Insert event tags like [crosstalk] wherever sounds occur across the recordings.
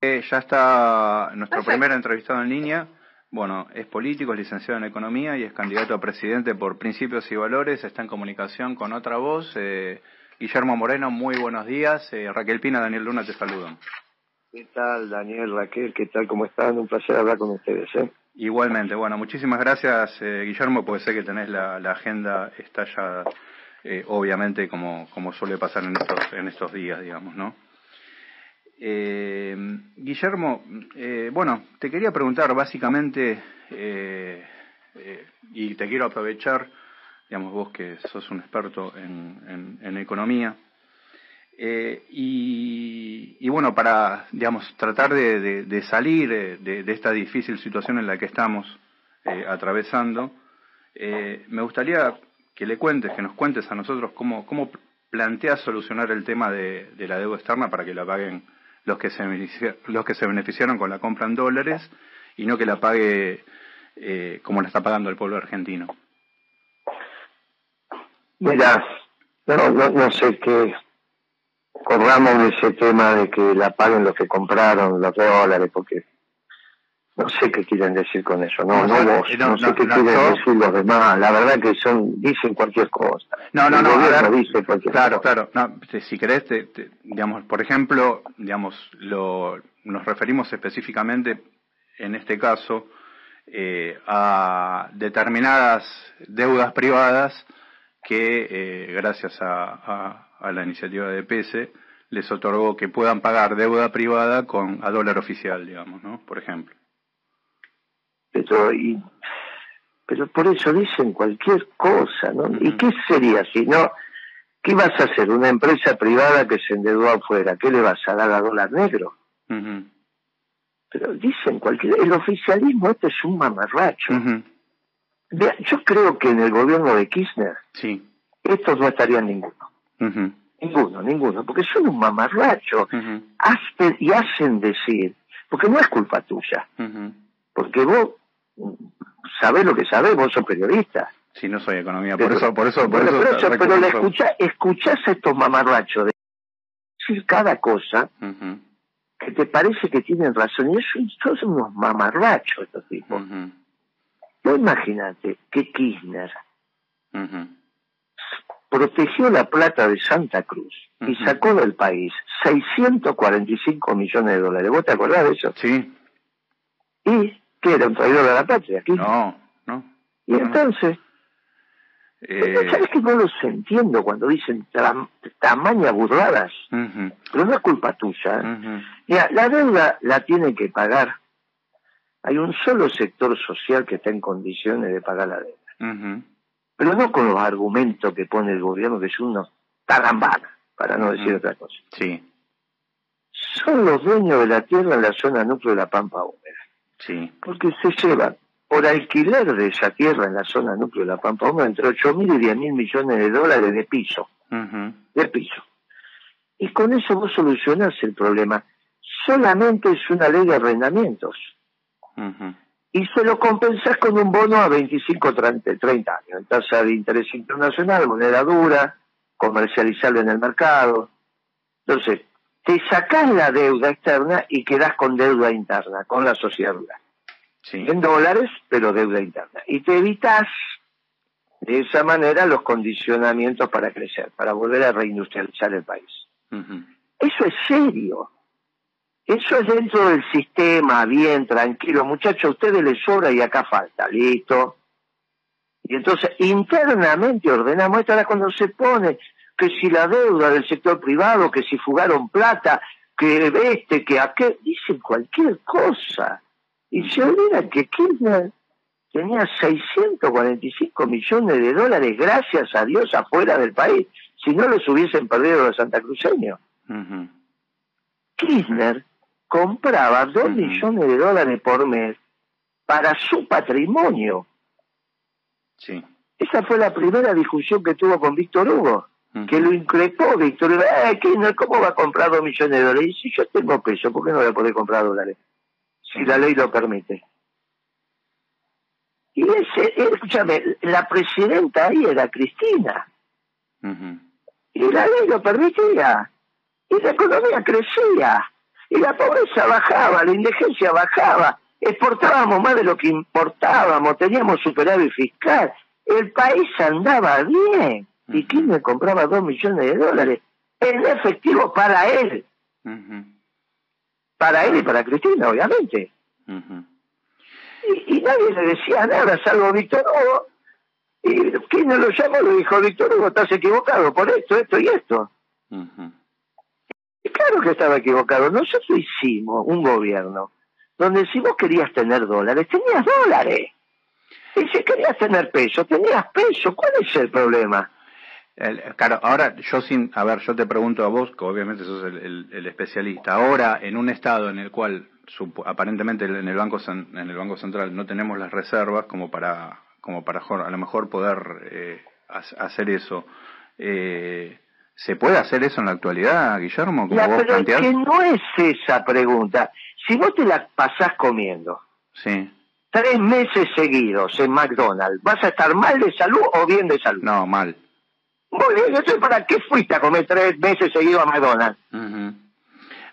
Eh, ya está nuestro primer entrevistado en línea. Bueno, es político, es licenciado en Economía y es candidato a presidente por Principios y Valores. Está en comunicación con otra voz. Eh, Guillermo Moreno, muy buenos días. Eh, Raquel Pina, Daniel Luna, te saludan. ¿Qué tal, Daniel, Raquel? ¿Qué tal? ¿Cómo están? Un placer hablar con ustedes. Igualmente. Bueno, muchísimas gracias, Guillermo, porque sé que tenés la, la agenda estallada, obviamente, como, como suele pasar en estos, en estos días, digamos, ¿no? Eh, Guillermo, eh, bueno, te quería preguntar básicamente, eh, eh, y te quiero aprovechar, digamos vos que sos un experto en, en, economía, y, y, bueno, para, digamos, tratar de, salir de, de, esta difícil situación en la que estamos atravesando, me gustaría que le cuentes, que nos cuentes a nosotros cómo, cómo planteas solucionar el tema de la deuda externa para que la paguen los que se, los que se beneficiaron con la compra en dólares y no que la pague eh, como la está pagando el pueblo argentino. Mira, no, no, no sé qué corramos ese tema de que la paguen los que compraron los dólares, porque no sé qué quieren decir con eso, no, no, no, sé qué quieren decir los demás, la verdad que son, dicen cualquier cosa. No, no, no, a dice cualquier claro, claro, no, si querés, digamos, por ejemplo, digamos, lo, nos referimos específicamente, en este caso, eh, a determinadas deudas privadas que, eh, gracias a, a, la iniciativa de PESE, les otorgó que puedan pagar deuda privada con a dólar oficial, digamos, ¿no? Por ejemplo pero y pero por eso dicen cualquier cosa, ¿no? ¿Y qué sería si no? ¿Qué vas a hacer? ¿Una empresa privada que se endeudó afuera? ¿Qué le vas a dar a dólar negro? Pero dicen cualquier... El oficialismo este es un mamarracho. yo creo que en el gobierno de Kirchner sí. estos no estarían ninguno. Ninguno, ninguno, porque son un mamarracho. y hacen decir, porque no es culpa tuya. Porque vos sabés lo que sabés, vos sos periodista. Sí, no soy economía, por eso, por eso, por pero, eso. Pero, escucha, escuchás a estos mamarrachos de decir cada cosa que te parece que tienen razón. Y eso son unos mamarrachos estos tipos. No imagínate que Kirchner protegió la plata de Santa Cruz y sacó del país 645 millones de dólares. ¿Vos te acordás de eso? Sí. Y que era un traidor de la patria aquí. No, no. Y entonces, eh... ¿sabes que no los entiendo cuando dicen tamañas burladas? Pero no es culpa tuya. ¿eh? Mira, la deuda la tiene que pagar. Hay un solo sector social que está en condiciones de pagar la deuda. Pero no con los argumentos que pone el gobierno, que son unos tarambanas, para no decir otra cosa. Sí. Son los dueños de la tierra en la zona núcleo de la Pampa Húmeda. Sí. Porque se lleva por alquiler de esa tierra en la zona núcleo de la Pampa entre 8 mil y 10 mil millones de dólares de piso. De piso. Y con eso vos solucionás el problema. Solamente es una ley de arrendamientos. Y se lo compensás con un bono a 25 30, 30 años, en tasa de interés internacional, moneda dura, comercializable en el mercado. Entonces, te sacás la deuda externa y quedás con deuda interna, con la sociedad rural. En dólares, pero deuda interna. Y te evitas de esa manera los condicionamientos para crecer, para volver a reindustrializar el país. Eso es serio. Eso es dentro del sistema, bien, tranquilo. Muchachos, a ustedes les sobra y acá falta. Listo. Y entonces internamente ordenamos, esta era cuando se pone que si la deuda del sector privado, que si fugaron plata, que este, que aquel, dicen cualquier cosa. Y se olvidan que Kirchner tenía 645 millones de dólares, gracias a Dios, afuera del país, si no los hubiesen perdido los santacruceños. Kirchner compraba 2 millones de dólares por mes para su patrimonio. Sí. Esa fue la primera discusión que tuvo con Víctor Hugo que lo increpó Víctor. Eh, ¿Cómo va a comprar dos millones de dólares? Y si yo tengo peso, ¿por qué no voy a poder comprar dólares? Si la ley lo permite. Y ese, escúchame, la presidenta ahí era Cristina. Y la ley lo permitía. Y la economía crecía. y la pobreza bajaba, la indigencia bajaba, exportábamos más de lo que importábamos, teníamos superávit fiscal, el país andaba bien. ¿Y me compraba dos millones de dólares? En efectivo para él. Para él y para Cristina, obviamente. y, nadie le decía nada, salvo Víctor Hugo. Y no lo llamó lo dijo, Víctor Hugo, estás equivocado por esto, esto y esto. Y claro que estaba equivocado. Nosotros hicimos un gobierno donde si vos querías tener dólares, tenías dólares. Y si querías tener peso, tenías peso. ¿Cuál es el problema? Claro, ahora yo sin, a ver, yo te pregunto a vos, que obviamente sos el, especialista. Ahora, en un estado en el cual aparentemente en el banco en el banco central no tenemos las reservas como para como para a lo mejor poder eh, hacer eso. Eh, ¿Se puede hacer eso en la actualidad, Guillermo? Como pero es que no es esa pregunta. Si vos te la pasás comiendo sí. tres meses seguidos en McDonald's, ¿vas a estar mal de salud o bien de salud? No, mal. Muy bien, entonces ¿para qué fuiste a comer tres meses seguidos a McDonald's?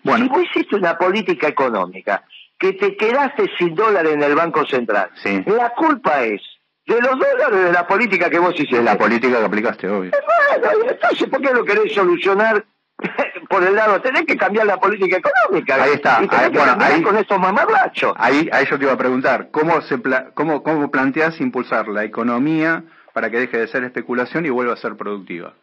bueno. Si vos hiciste una política económica que te quedaste sin dólar en el Banco Central, sí. la culpa es de los dólares de la política que vos hiciste. De la política que aplicaste, obvio. Bueno, entonces, ¿por qué lo querés solucionar [laughs] por el lado? Tenés que cambiar la política económica. Ahí está. Y tenés que bueno, ahí, con estos mamarrachos. Ahí, ahí yo te iba a preguntar, ¿cómo, se cómo, ¿cómo planteás impulsar la economía para que deje de ser especulación y vuelva a ser productiva?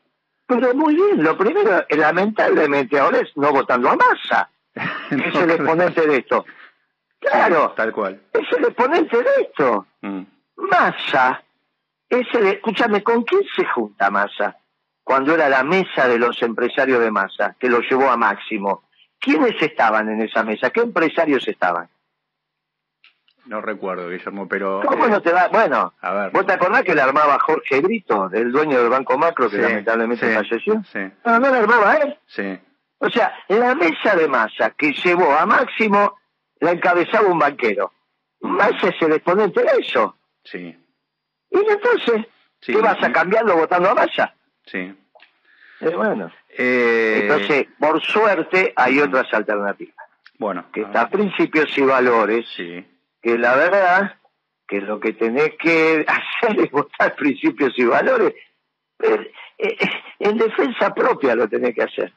Pero muy bien, lo primero, lamentablemente ahora es no votando a masa. [laughs] es el exponente de esto. Claro. tal cual. Es el exponente de esto. Mm. Massa, ese, escúchame, ¿con quién se junta Massa? Cuando era la mesa de los empresarios de Massa, que lo llevó a Máximo. ¿Quiénes estaban en esa mesa? ¿Qué empresarios estaban? No recuerdo, Guillermo, pero... ¿Cómo no te va? Bueno, a ver. ¿vos te acordás que le armaba Jorge Brito, el dueño del Banco Macro, que lamentablemente falleció? Sí. No, no le armaba él. Sí. O sea, la mesa de masa que llevó a Máximo la encabezaba un banquero. Massa es el exponente de eso. Sí. Y entonces, ¿qué vas a cambiarlo votando a Massa? Sí. Eh, bueno. Eh... Entonces, por suerte, hay otras alternativas. Bueno. Que está principios y valores. Sí. Que la verdad, que lo que tenés que [laughs] hacer es votar principios y valores. Eh, eh, en defensa propia lo tenés que hacer.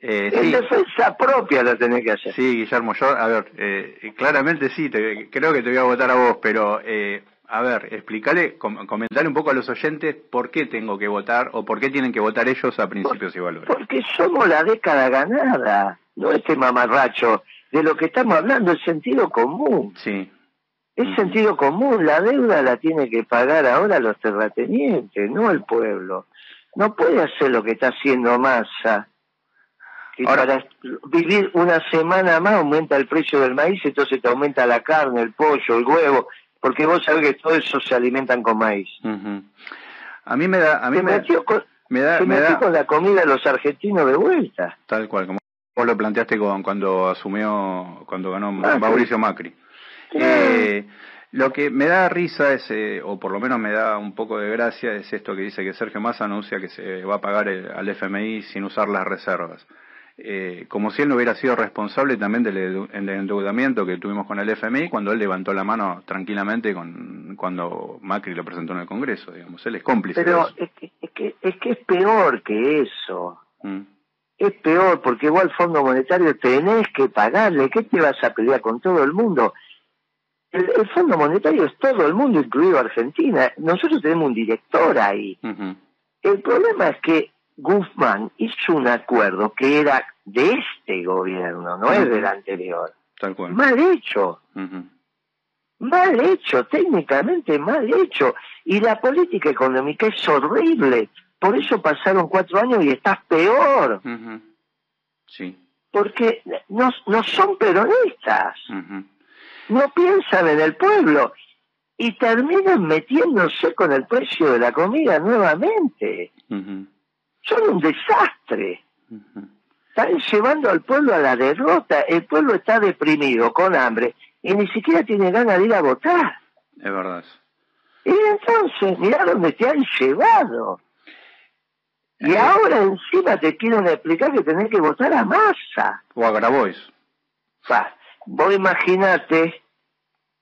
Eh, en defensa propia lo tenés que hacer. Sí, Guillermo, yo, a ver, eh, claramente sí, te, creo que te voy a votar a vos, pero, eh, a ver, explícale, com un poco a los oyentes por qué tengo que votar o por qué tienen que votar ellos a principios y valores. Porque somos la década ganada, no este mamarracho. De lo que estamos hablando es sentido común. Sí. Es sentido común, la deuda la tiene que pagar ahora los terratenientes, no el pueblo. No puede hacer lo que está haciendo Massa y para vivir una semana más aumenta el precio del maíz, entonces te aumenta la carne, el pollo, el huevo, porque vos sabés que todo eso se alimentan con maíz. A mí me da... A mí me, con, me da, me da... con la comida de los argentinos de vuelta. Tal cual, como vos lo planteaste con, cuando asumió, cuando ganó Mauricio Macri. Eh, lo que me da risa es, eh, o por lo menos me da un poco de gracia, es esto que dice que Sergio Massa anuncia que se va a pagar al FMI sin usar las reservas. Eh, como si él no hubiera sido responsable también del, endeudamiento que tuvimos con el FMI cuando él levantó la mano tranquilamente con, cuando Macri lo presentó en el Congreso, digamos, él es cómplice. Pero Es, que, es, que, es que es peor que eso. Mm. Es peor porque igual Fondo Monetario tenés que pagarle, ¿qué te vas a pelear con todo el mundo? El, Fondo Monetario es todo el mundo, incluido Argentina. Nosotros tenemos un director ahí. El problema es que Guzmán hizo un acuerdo que era de este gobierno, no es del anterior. Mal hecho. Mal hecho, técnicamente mal hecho. Y la política económica es horrible. Por eso pasaron cuatro años y estás peor. Sí. Porque no, no son peronistas. No piensan en el pueblo. Y terminan metiéndose con el precio de la comida nuevamente son un desastre. Están llevando al pueblo a la derrota. El pueblo está deprimido, con hambre, y ni siquiera tiene ganas de ir a votar. Es verdad. Y entonces, mira dónde te han llevado. Y ahora encima te quieren explicar que tenés que votar a masa. O a Grabois. vos imaginate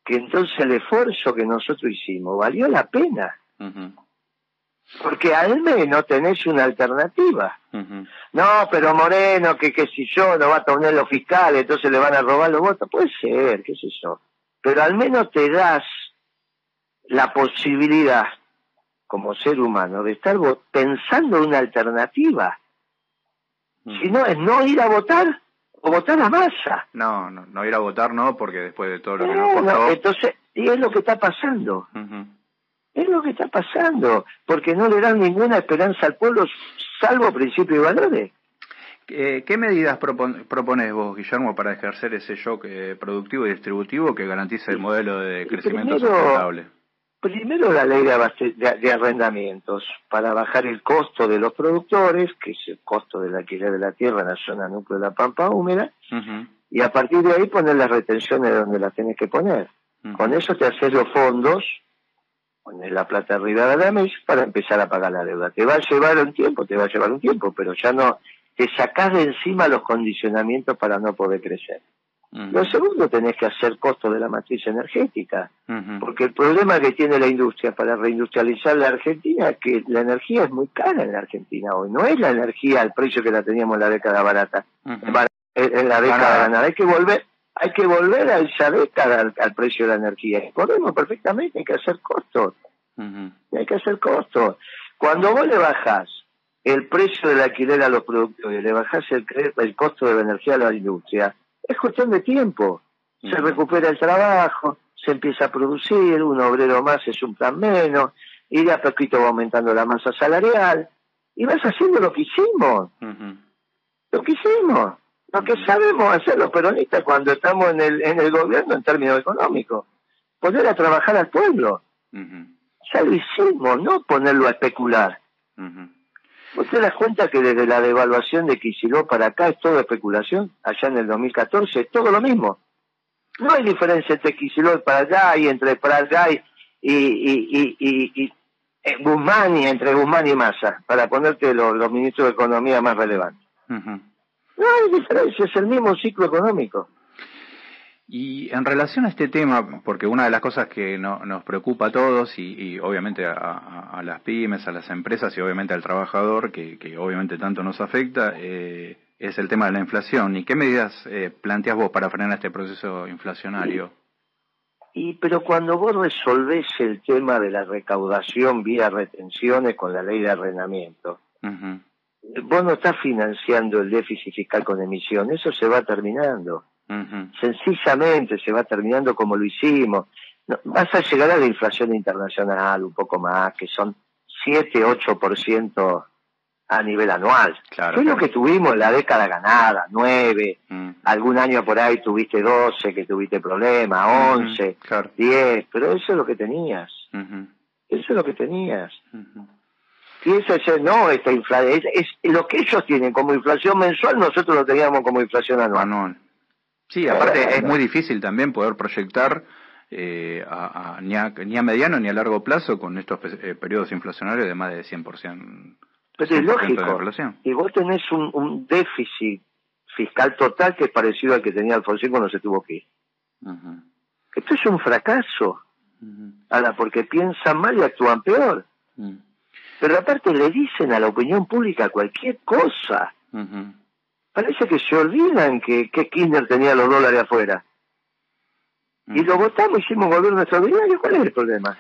que entonces el esfuerzo que nosotros hicimos valió la pena. Porque al menos tenés una alternativa. No, pero Moreno, que, que si yo no va a poner los fiscales, entonces le van a robar los votos. Puede ser, qué sé yo. Pero al menos te das la posibilidad, como ser humano, de estar pensando en una alternativa. Si no, es no ir a votar o votar a masa. No, no, no ir a votar no, porque después de todo lo que nos costó... entonces, y es lo que está pasando. Es lo que está pasando, porque no le dan ninguna esperanza al pueblo, salvo principios y valores. Eh, ¿Qué medidas propones vos, Guillermo, para ejercer ese shock eh, productivo y distributivo que garantice el modelo de crecimiento sustentable? Primero la ley de, arrendamientos para bajar el costo de los productores, que es el costo del alquiler de la tierra en la zona núcleo de la pampa húmeda, y a partir de ahí poner las retenciones donde las tienes que poner. Con eso te haces los fondos, pones la plata arriba de la mesa para empezar a pagar la deuda. Te va a llevar un tiempo, te va a llevar un tiempo, pero ya no, te sacás de encima los condicionamientos para no poder crecer. Lo segundo, tenés que hacer costo de la matriz energética, porque el problema que tiene la industria para reindustrializar la Argentina es que la energía es muy cara en la Argentina hoy. No es la energía al precio que la teníamos en la década barata, en la década ganada. Hay que volver, hay que volver a esa década al, precio de la energía. Podemos perfectamente, hay que hacer costos. Hay que hacer costos. Cuando vos le bajás el precio del alquiler a los productores, le bajás el, el costo de la energía a la industria, es cuestión de tiempo. Se recupera el trabajo, se empieza a producir, un obrero más es un plan menos, y de a poquito va aumentando la masa salarial, y vas haciendo lo que hicimos. Lo que hicimos. Lo que sabemos hacer los peronistas cuando estamos en el, en el gobierno en términos económicos. Poner a trabajar al pueblo. Ya lo hicimos, no ponerlo a especular. ¿Vos te das cuenta que desde la devaluación de Kicillof para acá es todo especulación? Allá en el 2014 es todo lo mismo. No hay diferencia entre Kicillof para allá y entre para allá y, y, y, eh, Guzmán y entre Guzmán y Massa, para ponerte los, ministros de Economía más relevantes. No hay diferencia, es el mismo ciclo económico. Y en relación a este tema, porque una de las cosas que nos preocupa a todos y, obviamente a, las pymes, a las empresas y obviamente al trabajador, que, obviamente tanto nos afecta, eh, es el tema de la inflación. ¿Y qué medidas eh, planteas vos para frenar este proceso inflacionario? Y pero cuando vos resolvés el tema de la recaudación vía retenciones con la ley de arrendamiento, vos no estás financiando el déficit fiscal con emisión, eso se va terminando. Sencillamente se va terminando como lo hicimos. vas a llegar a la inflación internacional un poco más, que son 7, 8% a nivel anual. Claro, Fue lo que tuvimos en la década ganada, 9, mm. algún año por ahí tuviste 12, que tuviste problemas, 11, 10, pero eso es lo que tenías. Eso es lo que tenías. Y eso es, no, esta inflación, es, lo que ellos tienen como inflación mensual, nosotros lo teníamos como inflación anual. Sí, aparte es muy difícil también poder proyectar eh, a, ni, a, ni, a, mediano ni a largo plazo con estos eh, periodos inflacionarios de más de 100%. Pues es lógico. Y vos tenés un, déficit fiscal total que es parecido al que tenía Alfonsín cuando se tuvo que ir. Esto es un fracaso. Ahora, porque piensan mal y actúan peor. Pero aparte le dicen a la opinión pública cualquier cosa parece que se olvidan que, que Kirchner tenía los dólares afuera. Y lo votamos, hicimos gobierno extraordinario, ¿cuál es el problema?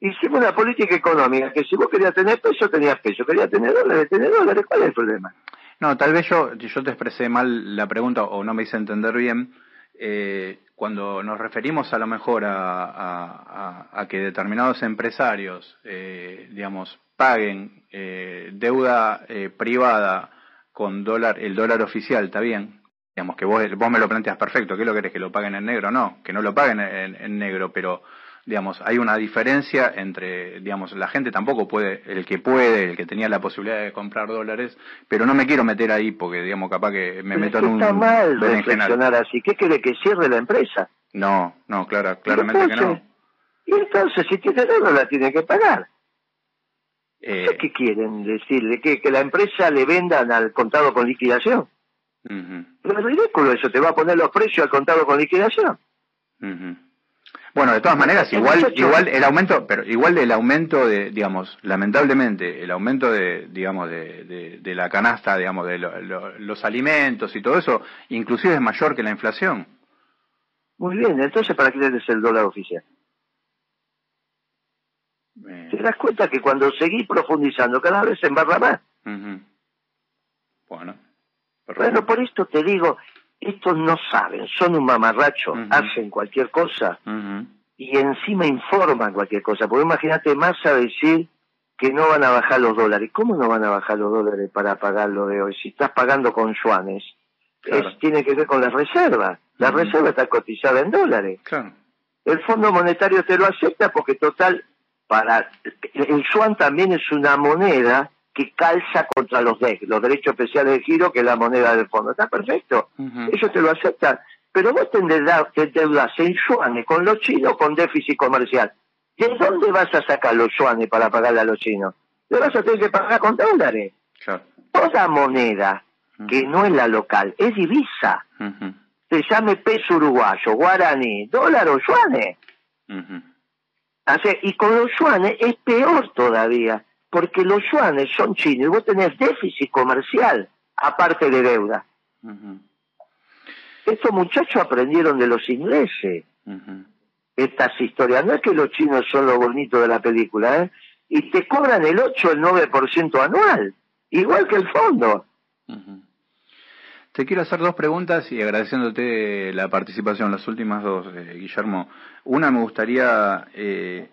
Hicimos una política económica que si vos querías tener peso, tenías peso, querías tener dólares, tener dólares, ¿cuál es el problema? No, tal vez yo, yo te expresé mal la pregunta o no me hice entender bien. Eh, cuando nos referimos a lo mejor a, a, que determinados empresarios, eh, digamos, paguen eh, deuda eh, privada con dólar, el dólar oficial, está bien. Digamos que vos, vos me lo planteas perfecto, ¿qué lo querés? ¿Que lo paguen en negro? No, que no lo paguen en, negro, pero digamos, hay una diferencia entre, digamos, la gente tampoco puede, el que puede, el que tenía la posibilidad de comprar dólares, pero no me quiero meter ahí porque, digamos, capaz que me meto en un... Está mal reflexionar así, ¿qué quiere que cierre la empresa? No, no, claro, claramente que no. Y entonces, si tiene deuda, la tiene que pagar. Eh, ¿Qué quieren decirle? ¿Que, ¿Que la empresa le vendan al contado con liquidación? es ridículo eso, te va a poner los precios al contado con liquidación. Bueno, de todas maneras, igual, igual el aumento, pero igual el aumento de, digamos, lamentablemente, el aumento de, digamos, de, de, la canasta, digamos, de los alimentos y todo eso, inclusive es mayor que la inflación. Muy bien, entonces, ¿para qué es el dólar oficial? Te das cuenta que cuando seguís profundizando, cada vez se embarra más. Bueno. Bueno, por esto te digo, estos no saben, son un mamarracho, hacen cualquier cosa y encima informan cualquier cosa. Porque imagínate más a decir que no van a bajar los dólares. ¿Cómo no van a bajar los dólares para pagar lo de hoy? Si estás pagando con yuanes, tiene que ver con las reservas. La reserva está cotizada en dólares. El Fondo Monetario te lo acepta porque total, para el yuan también es una moneda que calza contra los DEC, los derechos especiales de giro, que es la moneda del fondo. Está perfecto. Ellos te lo aceptan. Pero vos te endeudas en yuanes con los chinos con déficit comercial. ¿De dónde vas a sacar los yuanes para pagarle a los chinos? Le vas a tener que pagar con dólares. Toda moneda que no es la local, es divisa. Se llame peso uruguayo, guaraní, dólar o yuanes. Y con los yuanes es peor todavía porque los yuanes son chinos y vos tenés déficit comercial, aparte de deuda. Estos muchachos aprendieron de los ingleses estas historias. No es que los chinos son lo bonito de la película, ¿eh? Y te cobran el 8 o el 9% anual, igual que el fondo. Te quiero hacer dos preguntas y agradeciéndote la participación, las últimas dos, eh, Guillermo. Una me gustaría eh,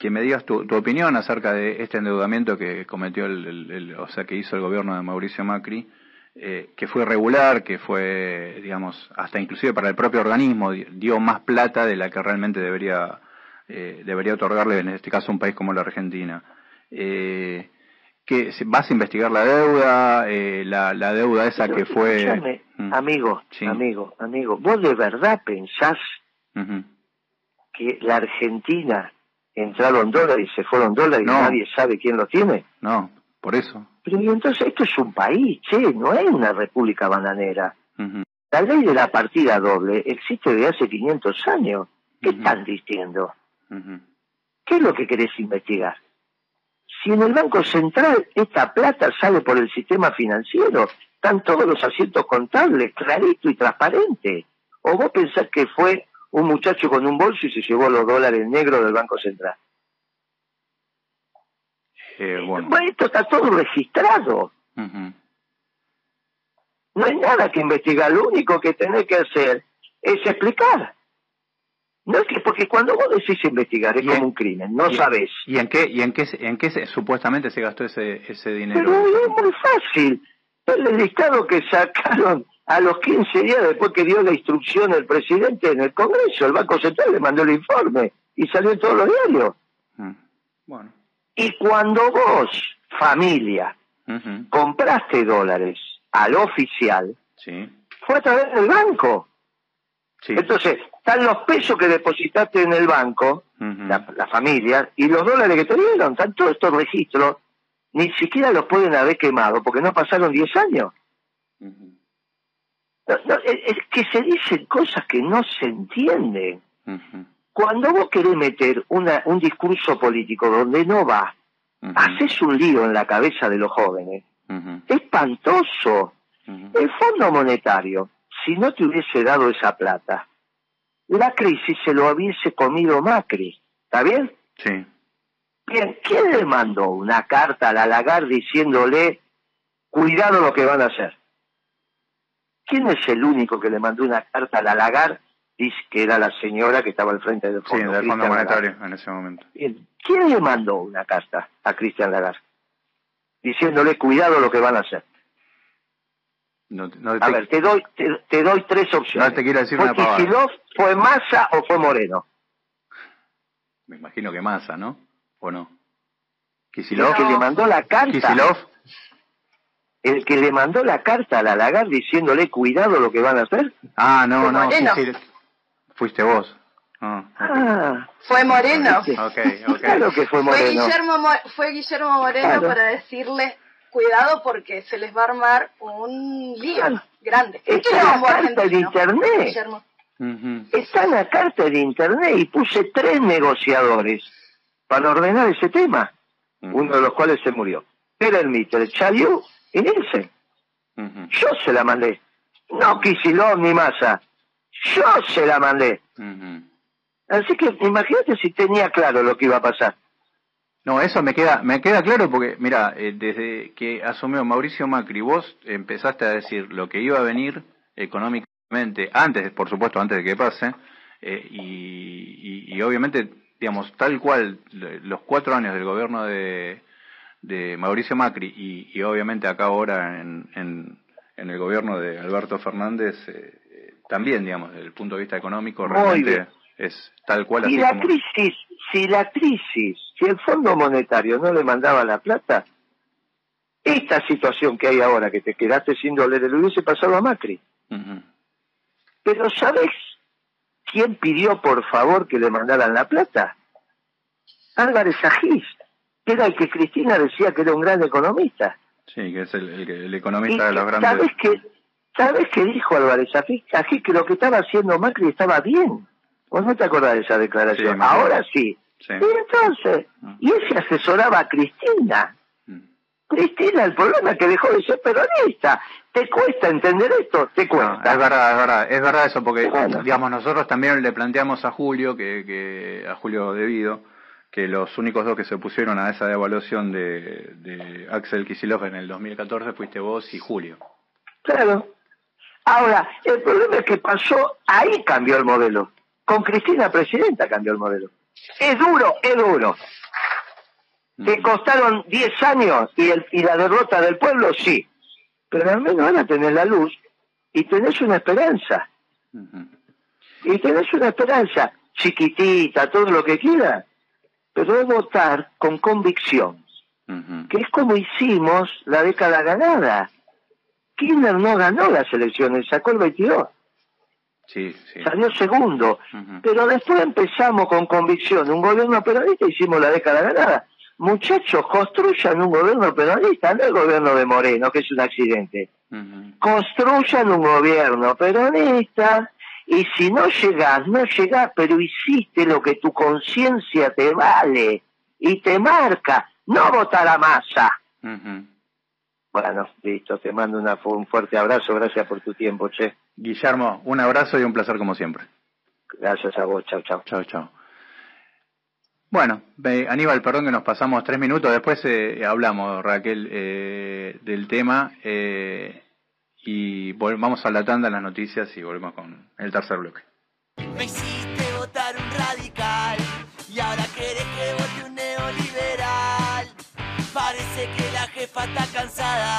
que me digas tu, opinión acerca de este endeudamiento que cometió el, o sea que hizo el gobierno de Mauricio Macri eh, que fue regular que fue digamos hasta inclusive para el propio organismo dio más plata de la que realmente debería eh, debería otorgarle en este caso un país como la Argentina eh, que vas a investigar la deuda eh, la, la deuda esa que fue mm. amigo amigo amigo vos de verdad pensás que la Argentina entraron dólares y se fueron dólares y nadie sabe quién lo tiene. No, por eso. Pero entonces esto es un país, che, no es una república bananera. La ley de la partida doble existe desde hace 500 años. ¿Qué están diciendo? ¿Qué es lo que querés investigar? Si en el Banco Central esta plata sale por el sistema financiero, están todos los asientos contables, clarito y transparente. ¿O vos pensás que fue un muchacho con un bolso y se llevó los dólares negros del Banco Central. Eh, bueno. esto está todo registrado. No hay nada que investigar, lo único que tenés que hacer es explicar. No es que porque cuando vos decís investigar es como un crimen, no sabes. ¿Y en qué y en qué en qué supuestamente se gastó ese ese dinero? Pero es muy fácil. El listado que sacaron a los 15 días después que dio la instrucción el presidente en el Congreso, el Banco Central le mandó el informe y salió en todos los diarios. Mm, bueno. Y cuando vos, familia, compraste dólares al oficial, fue a través del banco. Entonces, están los pesos que depositaste en el banco, la, familia, y los dólares que te dieron, están todos estos registros, ni siquiera los pueden haber quemado porque no pasaron 10 años. Es que se dicen cosas que no se entienden. Cuando vos querés meter una, un discurso político donde no va, haces un lío en la cabeza de los jóvenes. Espantoso. El Fondo Monetario, si no te hubiese dado esa plata, la crisis se lo hubiese comido Macri. ¿Está bien? Sí. Bien, ¿quién le mandó una carta a la Lagarde diciéndole, cuidado lo que van a hacer? ¿Quién es el único que le mandó una carta a la Lagar? Dice que era la señora que estaba al frente del Fondo, sí, del fondo Monetario en ese momento. ¿Quién le mandó una carta a Cristian Lagar? Diciéndole, cuidado lo que van a hacer. A ver, te doy, te, doy tres opciones. No te quiero decir ¿Fue una fue Massa o fue Moreno? Me imagino que Massa, ¿no? ¿O no? ¿Kisilov? que le mandó la carta. ¿Kisilov? el que le mandó la carta a la diciéndole cuidado lo que van a hacer. Ah, no, no, fuiste vos. Ah, ah, fue Moreno. Okay, Claro que fue Moreno. Fue Guillermo, fue Guillermo Moreno para decirle cuidado porque se les va a armar un lío. grande. Está en la carta de internet. Está en la carta de internet y puse tres negociadores para ordenar ese tema, uno de los cuales se murió. Era el Mitter, Chaliu y Nielsen. Yo se la mandé. No Kisilov ni Massa. Yo se la mandé. Así que imagínate si tenía claro lo que iba a pasar. No, eso me queda, me queda claro porque, mira, eh, desde que asumió Mauricio Macri, vos empezaste a decir lo que iba a venir económicamente, antes, por supuesto, antes de que pase, eh, y, obviamente, digamos, tal cual los cuatro años del gobierno de, de Mauricio Macri y, obviamente acá ahora en, en, el gobierno de Alberto Fernández, eh, también, digamos, desde el punto de vista económico, realmente es tal cual así la crisis si la crisis, si el Fondo Monetario no le mandaba la plata, esta situación que hay ahora, que te quedaste sin dólares, le hubiese pasado a Macri. Pero ¿sabes quién pidió por favor que le mandaran la plata? Álvarez Agís, que era el que Cristina decía que era un gran economista. Sí, que es el, economista de los grandes. ¿Sabes qué, ¿Sabes qué dijo Álvarez Agís? Que lo que estaba haciendo Macri estaba bien. ¿Vos no te acordás de esa declaración? Ahora sí. Y entonces, mm. y él se asesoraba a Cristina. Mm. Cristina, el problema es que dejó de ser peronista. ¿Te cuesta entender esto? Te cuesta. es verdad, es verdad, es verdad eso, porque digamos nosotros también le planteamos a Julio, que, que a Julio Debido, que los únicos dos que se pusieron a esa devaluación de, de Axel Kisilov en el 2014 fuiste vos y Julio. Claro. Ahora, el problema es que pasó, ahí cambió el modelo. Con Cristina Presidenta cambió el modelo. Es duro, es duro. ¿Te costaron 10 años y, el, y la derrota del pueblo? Sí. Pero al menos van a tener la luz y tenés una esperanza. Y tenés una esperanza chiquitita, todo lo que quieras, pero es votar con convicción, que es como hicimos la década ganada. Kirchner no ganó las elecciones, sacó el 22. Salió segundo. Pero después empezamos con convicción. Un gobierno peronista hicimos la década ganada. Muchachos, construyan un gobierno peronista, no el gobierno de Moreno, que es un accidente. Construyan un gobierno peronista y si no llegás, no llegás, pero hiciste lo que tu conciencia te vale y te marca. No votar a masa. Bueno, listo, te mando un fuerte abrazo, gracias por tu tiempo, che. Guillermo, un abrazo y un placer como siempre. Gracias a vos, chao, chao. Chao, chao. Bueno, Aníbal, perdón que nos pasamos tres minutos, después eh, hablamos, Raquel, eh, del tema eh, y vamos a la tanda las noticias y volvemos con el tercer bloque. Me hiciste votar un radical jefa está cansada,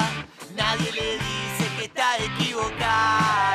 nadie le dice que está equivocada.